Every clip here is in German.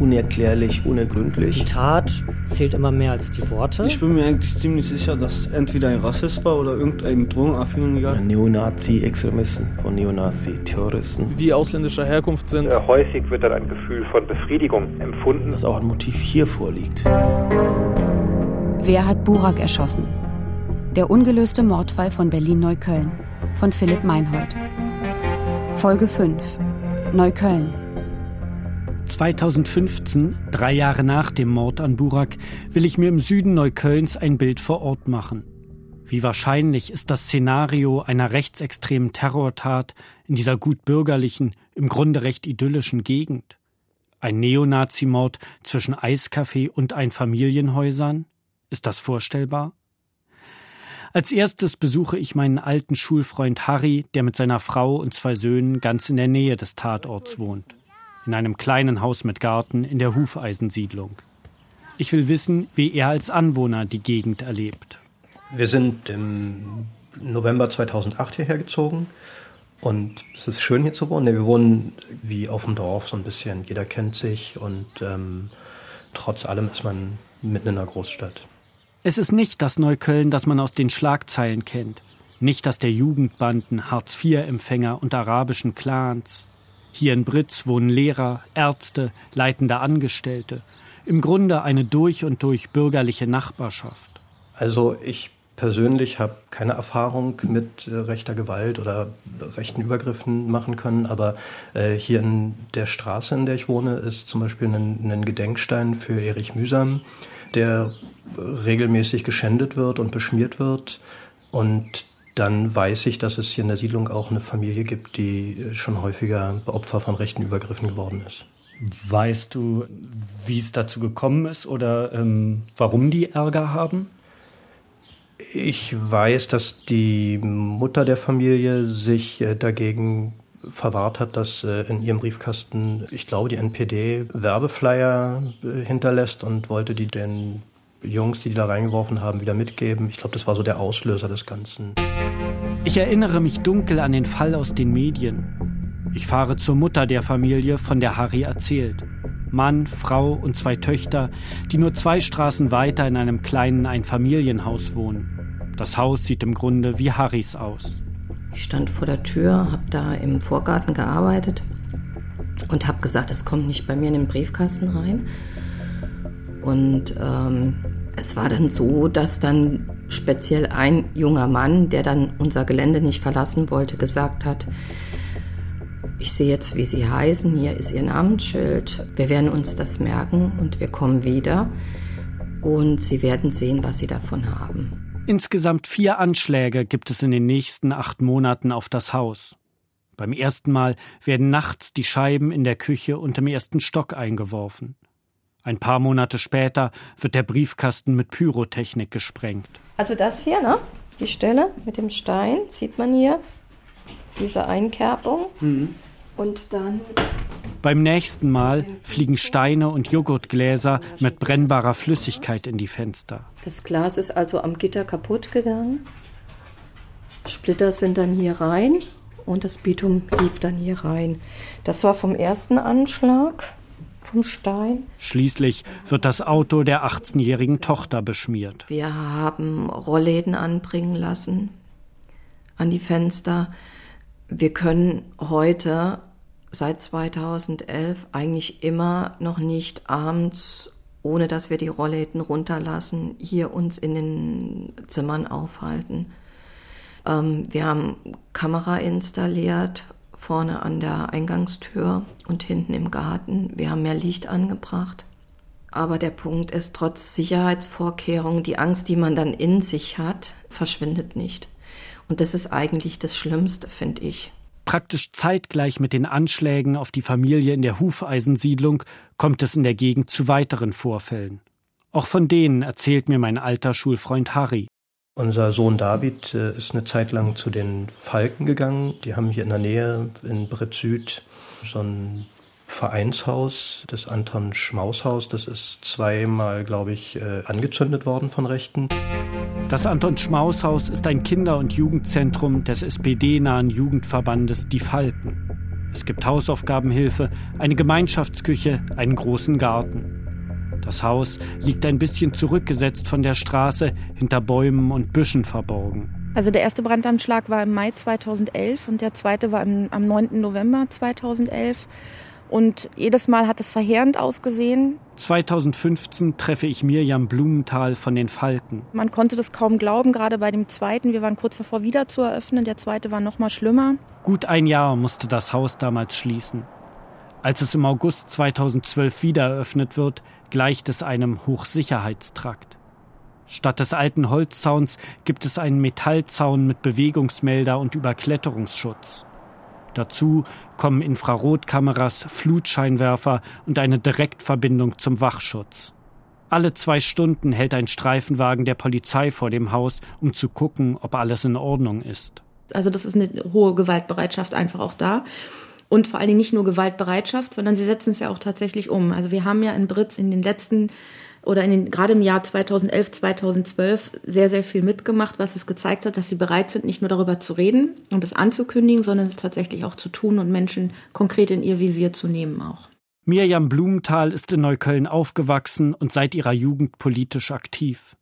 unerklärlich, unergründlich. Die Tat zählt immer mehr als die Worte. Ich bin mir eigentlich ziemlich sicher, dass es entweder ein Rassist war oder irgendein Drogenabhängiger. Neonazi-Extremisten von Neonazi-Terroristen. Die ausländischer Herkunft sind. Äh, häufig wird dann ein Gefühl von Befriedigung empfunden. Dass auch ein Motiv hier vorliegt. Wer hat Burak erschossen? Der ungelöste Mordfall von Berlin-Neukölln von Philipp Meinhold. Folge 5 Neukölln 2015, drei Jahre nach dem Mord an Burak, will ich mir im Süden Neuköllns ein Bild vor Ort machen. Wie wahrscheinlich ist das Szenario einer rechtsextremen Terrortat in dieser gut bürgerlichen, im Grunde recht idyllischen Gegend? Ein Neonazimord zwischen Eiscafé und Einfamilienhäusern? Ist das vorstellbar? Als erstes besuche ich meinen alten Schulfreund Harry, der mit seiner Frau und zwei Söhnen ganz in der Nähe des Tatorts wohnt in einem kleinen Haus mit Garten in der Hufeisensiedlung. Ich will wissen, wie er als Anwohner die Gegend erlebt. Wir sind im November 2008 hierher gezogen und es ist schön hier zu wohnen. Wir wohnen wie auf dem Dorf so ein bisschen. Jeder kennt sich und ähm, trotz allem ist man mitten in einer Großstadt. Es ist nicht das Neukölln, das man aus den Schlagzeilen kennt. Nicht das der Jugendbanden, Hartz-IV-Empfänger und arabischen Clans. Hier in Britz wohnen Lehrer, Ärzte, leitende Angestellte. Im Grunde eine durch und durch bürgerliche Nachbarschaft. Also ich persönlich habe keine Erfahrung mit äh, rechter Gewalt oder rechten Übergriffen machen können, aber äh, hier in der Straße, in der ich wohne, ist zum Beispiel ein, ein Gedenkstein für Erich Mühsam, der regelmäßig geschändet wird und beschmiert wird. Und dann weiß ich, dass es hier in der Siedlung auch eine Familie gibt, die schon häufiger Opfer von rechten Übergriffen geworden ist. Weißt du, wie es dazu gekommen ist oder ähm, warum die Ärger haben? Ich weiß, dass die Mutter der Familie sich äh, dagegen verwahrt hat, dass äh, in ihrem Briefkasten, ich glaube, die NPD Werbeflyer äh, hinterlässt und wollte die den Jungs, die die da reingeworfen haben, wieder mitgeben. Ich glaube, das war so der Auslöser des Ganzen. Ich erinnere mich dunkel an den Fall aus den Medien. Ich fahre zur Mutter der Familie, von der Harry erzählt. Mann, Frau und zwei Töchter, die nur zwei Straßen weiter in einem kleinen Einfamilienhaus wohnen. Das Haus sieht im Grunde wie Harrys aus. Ich stand vor der Tür, habe da im Vorgarten gearbeitet und habe gesagt, es kommt nicht bei mir in den Briefkasten rein. Und ähm, es war dann so, dass dann speziell ein junger Mann, der dann unser Gelände nicht verlassen wollte, gesagt hat, ich sehe jetzt, wie Sie heißen, hier ist Ihr Namensschild, wir werden uns das merken und wir kommen wieder und Sie werden sehen, was Sie davon haben. Insgesamt vier Anschläge gibt es in den nächsten acht Monaten auf das Haus. Beim ersten Mal werden nachts die Scheiben in der Küche und im ersten Stock eingeworfen. Ein paar Monate später wird der Briefkasten mit Pyrotechnik gesprengt. Also das hier, ne? Die Stelle mit dem Stein, sieht man hier. Diese Einkerbung. Mhm. Und dann. Beim nächsten Mal fliegen Steine und Joghurtgläser mit brennbarer Flüssigkeit in die Fenster. Das Glas ist also am Gitter kaputt gegangen. Splitter sind dann hier rein und das Bitum lief dann hier rein. Das war vom ersten Anschlag vom Stein. Schließlich wird das Auto der 18-jährigen Tochter beschmiert. Wir haben Rollläden anbringen lassen an die Fenster. Wir können heute seit 2011 eigentlich immer noch nicht abends, ohne dass wir die Rollläden runterlassen, hier uns in den Zimmern aufhalten. Ähm, wir haben Kamera installiert vorne an der Eingangstür und hinten im Garten. Wir haben mehr Licht angebracht. Aber der Punkt ist, trotz Sicherheitsvorkehrungen, die Angst, die man dann in sich hat, verschwindet nicht. Und das ist eigentlich das Schlimmste, finde ich. Praktisch zeitgleich mit den Anschlägen auf die Familie in der Hufeisensiedlung kommt es in der Gegend zu weiteren Vorfällen. Auch von denen erzählt mir mein alter Schulfreund Harry. Unser Sohn David äh, ist eine Zeit lang zu den Falken gegangen. Die haben hier in der Nähe in Brett Süd so ein Vereinshaus, das Anton Schmaushaus. Das ist zweimal, glaube ich, äh, angezündet worden von Rechten. Das Anton Schmaushaus ist ein Kinder- und Jugendzentrum des SPD-nahen Jugendverbandes Die Falken. Es gibt Hausaufgabenhilfe, eine Gemeinschaftsküche, einen großen Garten. Das Haus liegt ein bisschen zurückgesetzt von der Straße, hinter Bäumen und Büschen verborgen. Also der erste Brandanschlag war im Mai 2011 und der zweite war im, am 9. November 2011. Und jedes Mal hat es verheerend ausgesehen. 2015 treffe ich Mirjam Blumenthal von den Falken. Man konnte das kaum glauben, gerade bei dem zweiten. Wir waren kurz davor, wieder zu eröffnen. Der zweite war noch mal schlimmer. Gut ein Jahr musste das Haus damals schließen. Als es im August 2012 wieder eröffnet wird, gleicht es einem Hochsicherheitstrakt. Statt des alten Holzzauns gibt es einen Metallzaun mit Bewegungsmelder und Überkletterungsschutz. Dazu kommen Infrarotkameras, Flutscheinwerfer und eine Direktverbindung zum Wachschutz. Alle zwei Stunden hält ein Streifenwagen der Polizei vor dem Haus, um zu gucken, ob alles in Ordnung ist. Also das ist eine hohe Gewaltbereitschaft einfach auch da. Und vor allen Dingen nicht nur Gewaltbereitschaft, sondern sie setzen es ja auch tatsächlich um. Also wir haben ja in Britz in den letzten oder in den, gerade im Jahr 2011, 2012 sehr, sehr viel mitgemacht, was es gezeigt hat, dass sie bereit sind, nicht nur darüber zu reden und es anzukündigen, sondern es tatsächlich auch zu tun und Menschen konkret in ihr Visier zu nehmen auch. Mirjam Blumenthal ist in Neukölln aufgewachsen und seit ihrer Jugend politisch aktiv.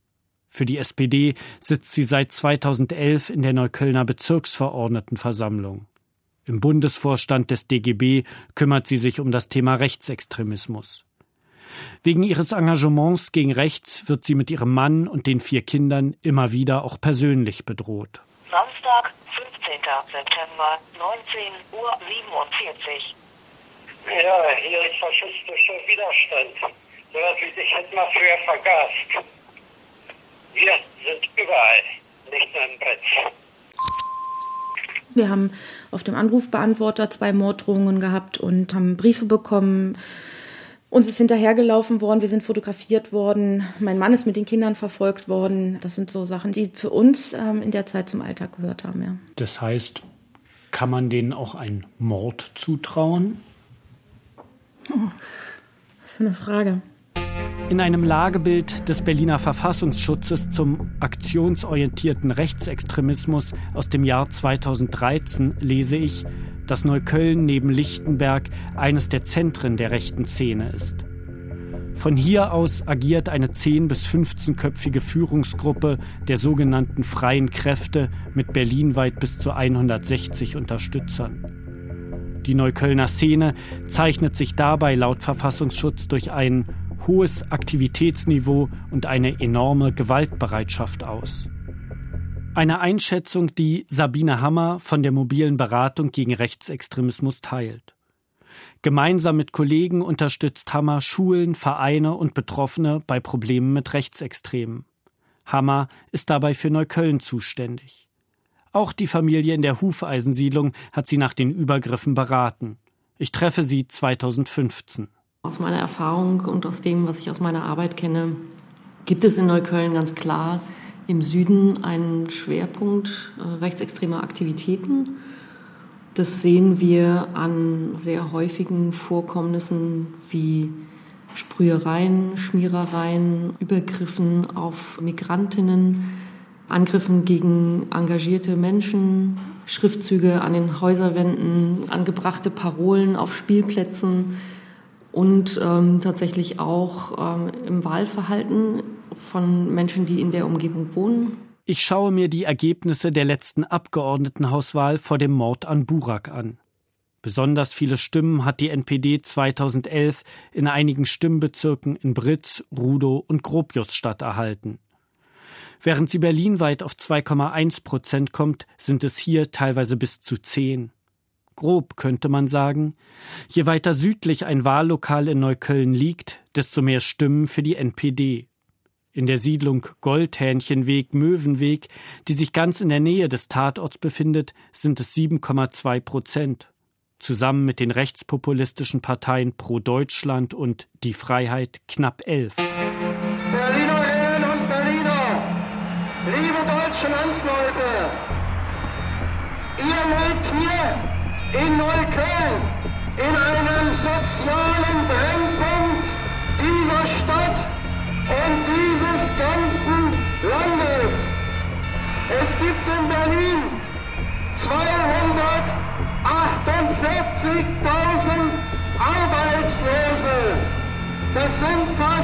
Für die SPD sitzt sie seit 2011 in der Neuköllner Bezirksverordnetenversammlung. Im Bundesvorstand des DGB kümmert sie sich um das Thema Rechtsextremismus. Wegen ihres Engagements gegen rechts wird sie mit ihrem Mann und den vier Kindern immer wieder auch persönlich bedroht. Samstag, 15. September, 19.47 Uhr. Ja, hier ist faschistischer Widerstand. So was wie dich hätte man früher vergast. Wir sind überall, nicht nur im Brett. Wir haben auf dem Anrufbeantworter zwei Morddrohungen gehabt und haben Briefe bekommen uns ist hinterhergelaufen worden, wir sind fotografiert worden, mein Mann ist mit den Kindern verfolgt worden. Das sind so Sachen, die für uns ähm, in der Zeit zum Alltag gehört haben. Ja. Das heißt, kann man denen auch einen Mord zutrauen? Oh, was für eine Frage. In einem Lagebild des Berliner Verfassungsschutzes zum aktionsorientierten Rechtsextremismus aus dem Jahr 2013 lese ich, dass Neukölln neben Lichtenberg eines der Zentren der rechten Szene ist. Von hier aus agiert eine 10 bis 15-köpfige Führungsgruppe der sogenannten Freien Kräfte mit berlinweit bis zu 160 Unterstützern. Die Neuköllner Szene zeichnet sich dabei laut Verfassungsschutz durch ein hohes Aktivitätsniveau und eine enorme Gewaltbereitschaft aus. Eine Einschätzung, die Sabine Hammer von der mobilen Beratung gegen Rechtsextremismus teilt. Gemeinsam mit Kollegen unterstützt Hammer Schulen, Vereine und Betroffene bei Problemen mit Rechtsextremen. Hammer ist dabei für Neukölln zuständig. Auch die Familie in der Hufeisensiedlung hat sie nach den Übergriffen beraten. Ich treffe sie 2015. Aus meiner Erfahrung und aus dem, was ich aus meiner Arbeit kenne, gibt es in Neukölln ganz klar im Süden einen Schwerpunkt äh, rechtsextremer Aktivitäten. Das sehen wir an sehr häufigen Vorkommnissen wie Sprühereien, Schmierereien, Übergriffen auf Migrantinnen, Angriffen gegen engagierte Menschen, Schriftzüge an den Häuserwänden, angebrachte Parolen auf Spielplätzen und ähm, tatsächlich auch ähm, im Wahlverhalten von Menschen, die in der Umgebung wohnen. Ich schaue mir die Ergebnisse der letzten Abgeordnetenhauswahl vor dem Mord an Burak an. Besonders viele Stimmen hat die NPD 2011 in einigen Stimmbezirken in Britz, Rudow und Gropiusstadt erhalten. Während sie berlinweit auf 2,1 Prozent kommt, sind es hier teilweise bis zu 10. Grob könnte man sagen, je weiter südlich ein Wahllokal in Neukölln liegt, desto mehr Stimmen für die NPD in der Siedlung Goldhähnchenweg-Möwenweg, die sich ganz in der Nähe des Tatorts befindet, sind es 7,2 Prozent. Zusammen mit den rechtspopulistischen Parteien Pro Deutschland und Die Freiheit knapp 11. Berlinerinnen und Berliner, liebe deutsche Landsleute, ihr lebt hier in Neukölln in einem sozialen Brennpunkt dieser Stadt und dieses ganzen Landes. Es gibt in Berlin 248 Arbeitslose. Das sind fast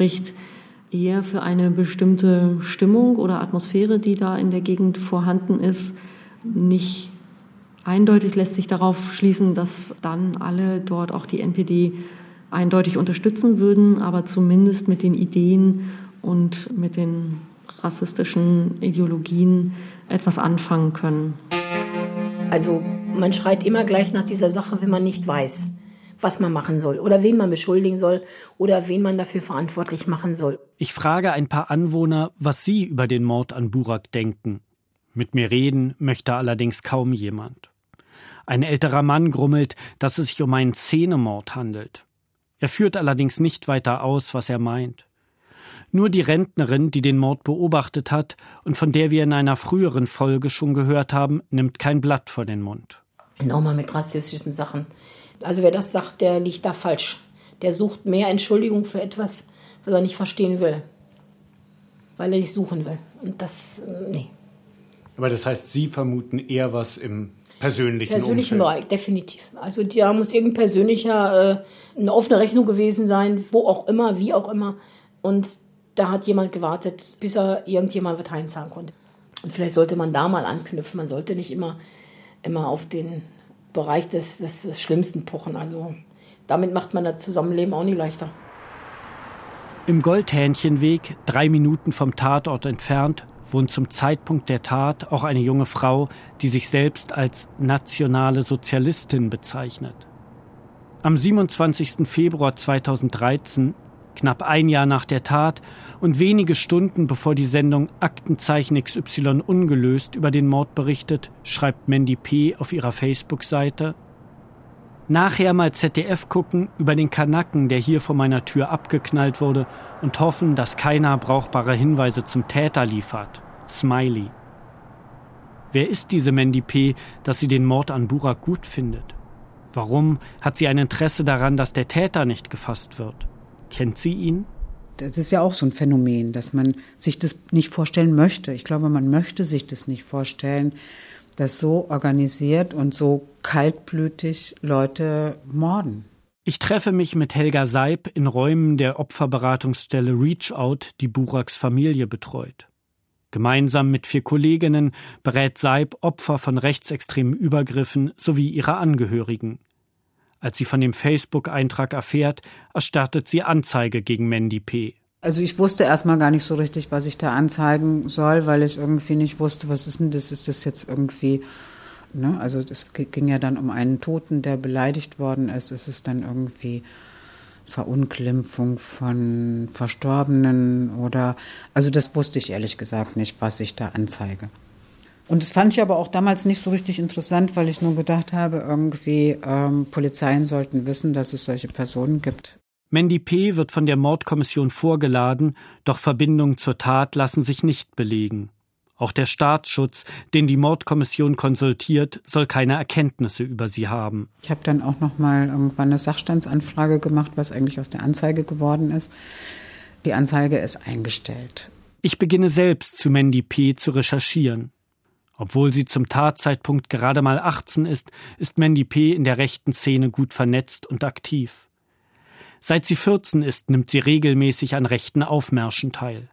spricht eher für eine bestimmte Stimmung oder Atmosphäre, die da in der Gegend vorhanden ist. Nicht eindeutig lässt sich darauf schließen, dass dann alle dort auch die NPD eindeutig unterstützen würden, aber zumindest mit den Ideen und mit den rassistischen Ideologien etwas anfangen können. Also man schreit immer gleich nach dieser Sache, wenn man nicht weiß, was man machen soll oder wen man beschuldigen soll oder wen man dafür verantwortlich machen soll. Ich frage ein paar Anwohner, was sie über den Mord an Burak denken. Mit mir reden möchte allerdings kaum jemand. Ein älterer Mann grummelt, dass es sich um einen Szenemord handelt. Er führt allerdings nicht weiter aus, was er meint. Nur die Rentnerin, die den Mord beobachtet hat und von der wir in einer früheren Folge schon gehört haben, nimmt kein Blatt vor den Mund. Nochmal mit rassistischen Sachen. Also wer das sagt, der liegt da falsch. Der sucht mehr Entschuldigung für etwas, was er nicht verstehen will. Weil er nicht suchen will. Und das, nee. Aber das heißt, Sie vermuten eher was im persönlichen, persönlichen Umfeld. Bereich, definitiv. Also da muss irgendein persönlicher, äh, eine offene Rechnung gewesen sein, wo auch immer, wie auch immer. Und da hat jemand gewartet, bis er irgendjemand was einzahlen konnte. Und vielleicht sollte man da mal anknüpfen. Man sollte nicht immer, immer auf den Bereich des, des, des Schlimmsten pochen. Also damit macht man das Zusammenleben auch nicht leichter. Im Goldhähnchenweg, drei Minuten vom Tatort entfernt, wohnt zum Zeitpunkt der Tat auch eine junge Frau, die sich selbst als nationale Sozialistin bezeichnet. Am 27. Februar 2013, knapp ein Jahr nach der Tat und wenige Stunden bevor die Sendung Aktenzeichen XY ungelöst über den Mord berichtet, schreibt Mandy P. auf ihrer Facebook-Seite Nachher mal ZDF gucken über den Kanacken, der hier vor meiner Tür abgeknallt wurde, und hoffen, dass keiner brauchbare Hinweise zum Täter liefert. Smiley. Wer ist diese Mandy P., dass sie den Mord an Burak gut findet? Warum hat sie ein Interesse daran, dass der Täter nicht gefasst wird? Kennt sie ihn? Das ist ja auch so ein Phänomen, dass man sich das nicht vorstellen möchte. Ich glaube, man möchte sich das nicht vorstellen, dass so organisiert und so kaltblütig Leute morden. Ich treffe mich mit Helga Seib in Räumen der Opferberatungsstelle Reach Out, die Buraks Familie betreut. Gemeinsam mit vier Kolleginnen berät Seib Opfer von rechtsextremen Übergriffen sowie ihre Angehörigen. Als sie von dem Facebook-Eintrag erfährt, erstattet sie Anzeige gegen Mandy P. Also ich wusste erstmal gar nicht so richtig, was ich da anzeigen soll, weil ich irgendwie nicht wusste, was ist denn das? Ist das jetzt irgendwie, ne? Also es ging ja dann um einen Toten, der beleidigt worden ist. Ist es dann irgendwie Verunglimpfung von Verstorbenen oder, also das wusste ich ehrlich gesagt nicht, was ich da anzeige. Und das fand ich aber auch damals nicht so richtig interessant, weil ich nur gedacht habe, irgendwie ähm, Polizeien sollten wissen, dass es solche Personen gibt. Mandy P. wird von der Mordkommission vorgeladen, doch Verbindungen zur Tat lassen sich nicht belegen. Auch der Staatsschutz, den die Mordkommission konsultiert, soll keine Erkenntnisse über sie haben. Ich habe dann auch noch mal irgendwann eine Sachstandsanfrage gemacht, was eigentlich aus der Anzeige geworden ist. Die Anzeige ist eingestellt. Ich beginne selbst zu Mandy P. zu recherchieren. Obwohl sie zum Tatzeitpunkt gerade mal 18 ist, ist Mandy P. in der rechten Szene gut vernetzt und aktiv. Seit sie 14 ist, nimmt sie regelmäßig an rechten Aufmärschen teil.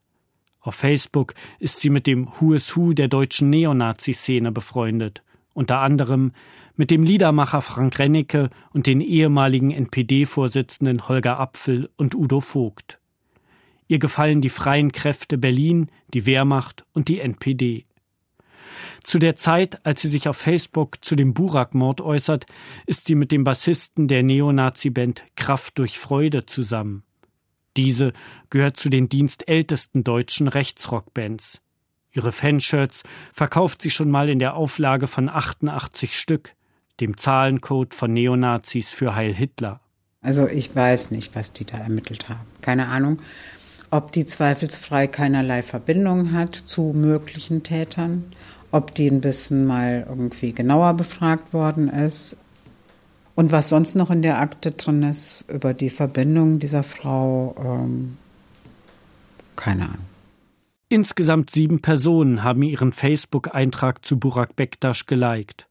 Auf Facebook ist sie mit dem Who is Who der deutschen Neonazi-Szene befreundet, unter anderem mit dem Liedermacher Frank Rennecke und den ehemaligen NPD-Vorsitzenden Holger Apfel und Udo Vogt. Ihr gefallen die freien Kräfte Berlin, die Wehrmacht und die NPD. Zu der Zeit, als sie sich auf Facebook zu dem Burak-Mord äußert, ist sie mit dem Bassisten der Neonazi-Band Kraft durch Freude zusammen. Diese gehört zu den dienstältesten deutschen Rechtsrockbands. Ihre Fanshirts verkauft sie schon mal in der Auflage von 88 Stück, dem Zahlencode von Neonazis für Heil Hitler. Also ich weiß nicht, was die da ermittelt haben. Keine Ahnung. ob die zweifelsfrei keinerlei Verbindung hat zu möglichen Tätern, ob die ein bisschen mal irgendwie genauer befragt worden ist. Und was sonst noch in der Akte drin ist über die Verbindung dieser Frau, ähm, keine Ahnung. Insgesamt sieben Personen haben ihren Facebook-Eintrag zu Burak Bektasch geliked.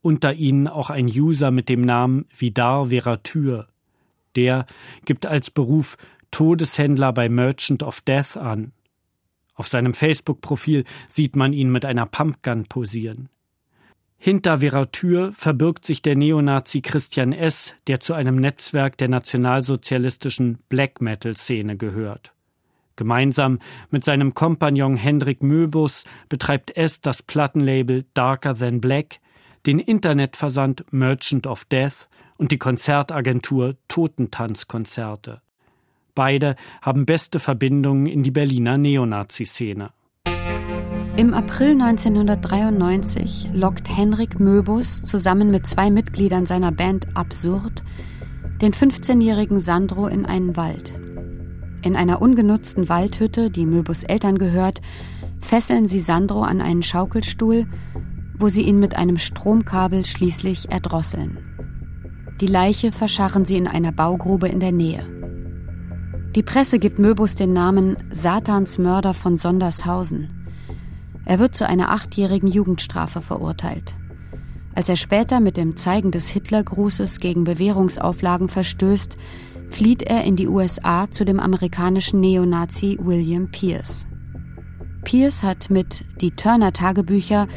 Unter ihnen auch ein User mit dem Namen Vidar Veratür. Der gibt als Beruf Todeshändler bei Merchant of Death an. Auf seinem Facebook-Profil sieht man ihn mit einer Pumpgun posieren. Hinter Veratür verbirgt sich der Neonazi Christian S., der zu einem Netzwerk der nationalsozialistischen Black Metal-Szene gehört. Gemeinsam mit seinem Kompagnon Hendrik Möbus betreibt es das Plattenlabel Darker Than Black, den Internetversand Merchant of Death und die Konzertagentur Totentanzkonzerte. Beide haben beste Verbindungen in die Berliner Neonazi-Szene. Im April 1993 lockt Henrik Möbus zusammen mit zwei Mitgliedern seiner Band Absurd den 15-jährigen Sandro in einen Wald. In einer ungenutzten Waldhütte, die Möbus Eltern gehört, fesseln sie Sandro an einen Schaukelstuhl, wo sie ihn mit einem Stromkabel schließlich erdrosseln. Die Leiche verscharren sie in einer Baugrube in der Nähe. Die Presse gibt Möbus den Namen Satans Mörder von Sondershausen. Er wird zu einer achtjährigen Jugendstrafe verurteilt. Als er später mit dem Zeigen des Hitlergrußes gegen Bewährungsauflagen verstößt, flieht er in die USA zu dem amerikanischen Neonazi William Pierce. Pierce hat mit Die Turner Tagebücher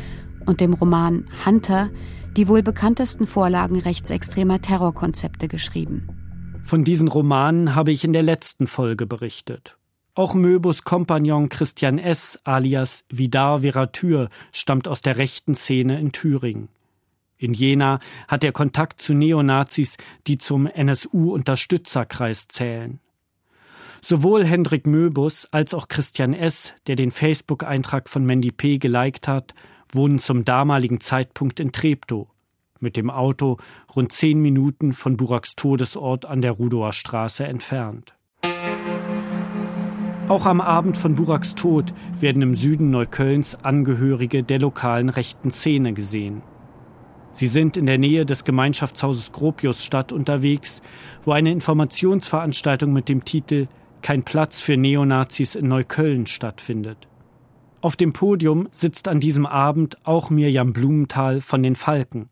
und dem Roman Hunter die wohl bekanntesten Vorlagen rechtsextremer Terrorkonzepte geschrieben. Von diesen Romanen habe ich in der letzten Folge berichtet. Auch Möbus Kompagnon Christian S. alias Vidar Veratür stammt aus der rechten Szene in Thüringen. In Jena hat er Kontakt zu Neonazis, die zum NSU-Unterstützerkreis zählen. Sowohl Hendrik Möbus als auch Christian S., der den Facebook-Eintrag von Mandy P. geliked hat, wohnen zum damaligen Zeitpunkt in Treptow. Mit dem Auto rund zehn Minuten von Buraks Todesort an der Rudower Straße entfernt. Auch am Abend von Buraks Tod werden im Süden Neuköllns Angehörige der lokalen rechten Szene gesehen. Sie sind in der Nähe des Gemeinschaftshauses Gropiusstadt unterwegs, wo eine Informationsveranstaltung mit dem Titel Kein Platz für Neonazis in Neukölln stattfindet. Auf dem Podium sitzt an diesem Abend auch Mirjam Blumenthal von den Falken.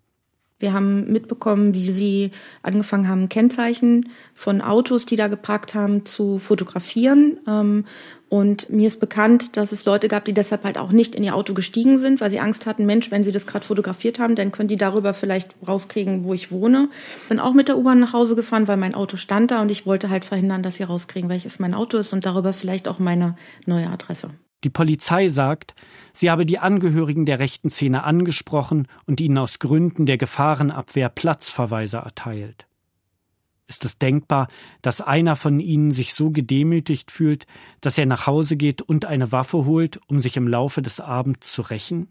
Wir haben mitbekommen, wie sie angefangen haben, Kennzeichen von Autos, die da geparkt haben, zu fotografieren. Ähm, und mir ist bekannt, dass es Leute gab, die deshalb halt auch nicht in ihr Auto gestiegen sind, weil sie Angst hatten, Mensch, wenn sie das gerade fotografiert haben, dann können die darüber vielleicht rauskriegen, wo ich wohne. Bin auch mit der U-Bahn nach Hause gefahren, weil mein Auto stand da und ich wollte halt verhindern, dass sie rauskriegen, welches mein Auto ist und darüber vielleicht auch meine neue Adresse. Die Polizei sagt, sie habe die Angehörigen der rechten Szene angesprochen und ihnen aus Gründen der Gefahrenabwehr Platzverweise erteilt. Ist es denkbar, dass einer von ihnen sich so gedemütigt fühlt, dass er nach Hause geht und eine Waffe holt, um sich im Laufe des Abends zu rächen?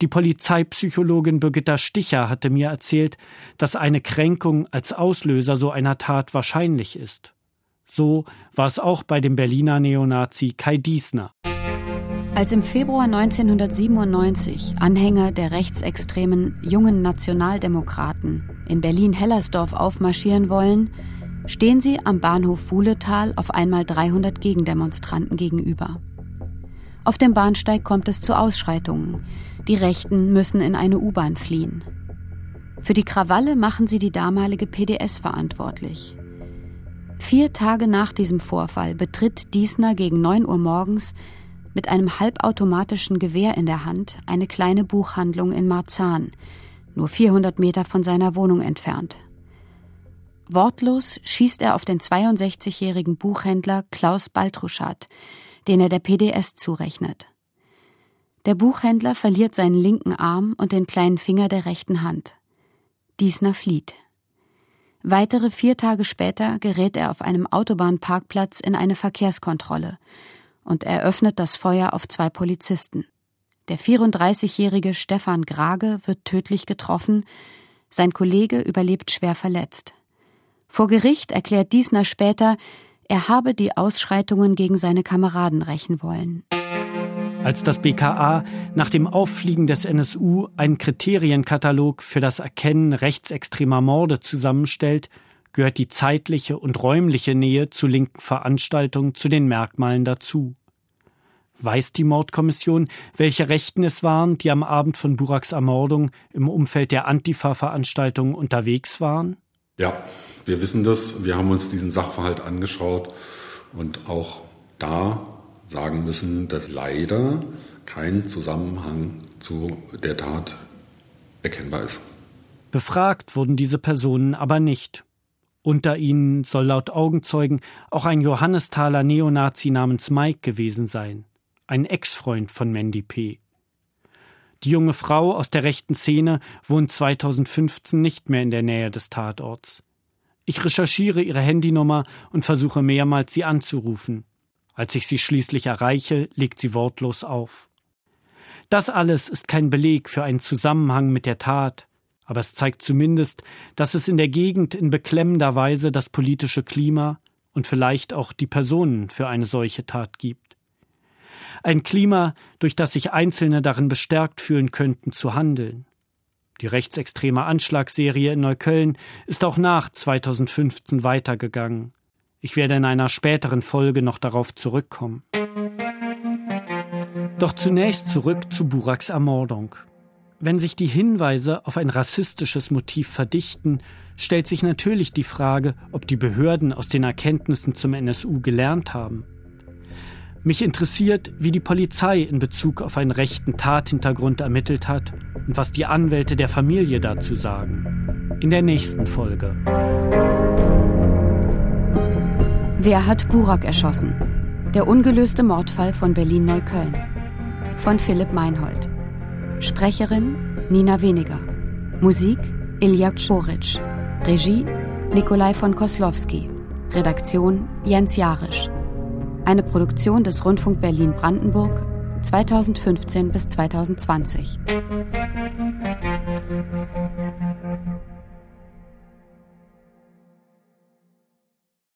Die Polizeipsychologin Birgitta Sticher hatte mir erzählt, dass eine Kränkung als Auslöser so einer Tat wahrscheinlich ist. So war es auch bei dem Berliner Neonazi Kai Diesner. Als im Februar 1997 Anhänger der rechtsextremen Jungen Nationaldemokraten in Berlin-Hellersdorf aufmarschieren wollen, stehen sie am Bahnhof Wuhletal auf einmal 300 Gegendemonstranten gegenüber. Auf dem Bahnsteig kommt es zu Ausschreitungen. Die Rechten müssen in eine U-Bahn fliehen. Für die Krawalle machen sie die damalige PDS verantwortlich. Vier Tage nach diesem Vorfall betritt Diesner gegen 9 Uhr morgens mit einem halbautomatischen Gewehr in der Hand eine kleine Buchhandlung in Marzahn, nur 400 Meter von seiner Wohnung entfernt. Wortlos schießt er auf den 62-jährigen Buchhändler Klaus Baltruschat, den er der PDS zurechnet. Der Buchhändler verliert seinen linken Arm und den kleinen Finger der rechten Hand. Diesner flieht. Weitere vier Tage später gerät er auf einem Autobahnparkplatz in eine Verkehrskontrolle und eröffnet das Feuer auf zwei Polizisten. Der 34-jährige Stefan Grage wird tödlich getroffen, sein Kollege überlebt schwer verletzt. Vor Gericht erklärt Diesner später, Er habe die Ausschreitungen gegen seine Kameraden rächen wollen. Als das BKA nach dem Auffliegen des NSU einen Kriterienkatalog für das Erkennen rechtsextremer Morde zusammenstellt, gehört die zeitliche und räumliche Nähe zu linken Veranstaltungen zu den Merkmalen dazu. Weiß die Mordkommission, welche Rechten es waren, die am Abend von Buraks Ermordung im Umfeld der Antifa-Veranstaltung unterwegs waren? Ja, wir wissen das. Wir haben uns diesen Sachverhalt angeschaut und auch da sagen müssen, dass leider kein Zusammenhang zu der Tat erkennbar ist. Befragt wurden diese Personen aber nicht. Unter ihnen soll laut Augenzeugen auch ein Johannestaler Neonazi namens Mike gewesen sein ein Ex-Freund von Mandy P. Die junge Frau aus der rechten Szene wohnt 2015 nicht mehr in der Nähe des Tatorts. Ich recherchiere ihre Handynummer und versuche mehrmals sie anzurufen. Als ich sie schließlich erreiche, legt sie wortlos auf. Das alles ist kein Beleg für einen Zusammenhang mit der Tat, aber es zeigt zumindest, dass es in der Gegend in beklemmender Weise das politische Klima und vielleicht auch die Personen für eine solche Tat gibt. Ein Klima, durch das sich Einzelne darin bestärkt fühlen könnten, zu handeln. Die rechtsextreme Anschlagsserie in Neukölln ist auch nach 2015 weitergegangen. Ich werde in einer späteren Folge noch darauf zurückkommen. Doch zunächst zurück zu Buraks Ermordung. Wenn sich die Hinweise auf ein rassistisches Motiv verdichten, stellt sich natürlich die Frage, ob die Behörden aus den Erkenntnissen zum NSU gelernt haben. Mich interessiert, wie die Polizei in Bezug auf einen rechten Tathintergrund ermittelt hat und was die Anwälte der Familie dazu sagen. In der nächsten Folge. Wer hat Burak erschossen? Der ungelöste Mordfall von Berlin-Neukölln. Von Philipp Meinhold. Sprecherin Nina Weniger. Musik Ilja Czoric. Regie Nikolai von Koslowski. Redaktion Jens Jarisch eine Produktion des Rundfunk Berlin-Brandenburg 2015 bis 2020.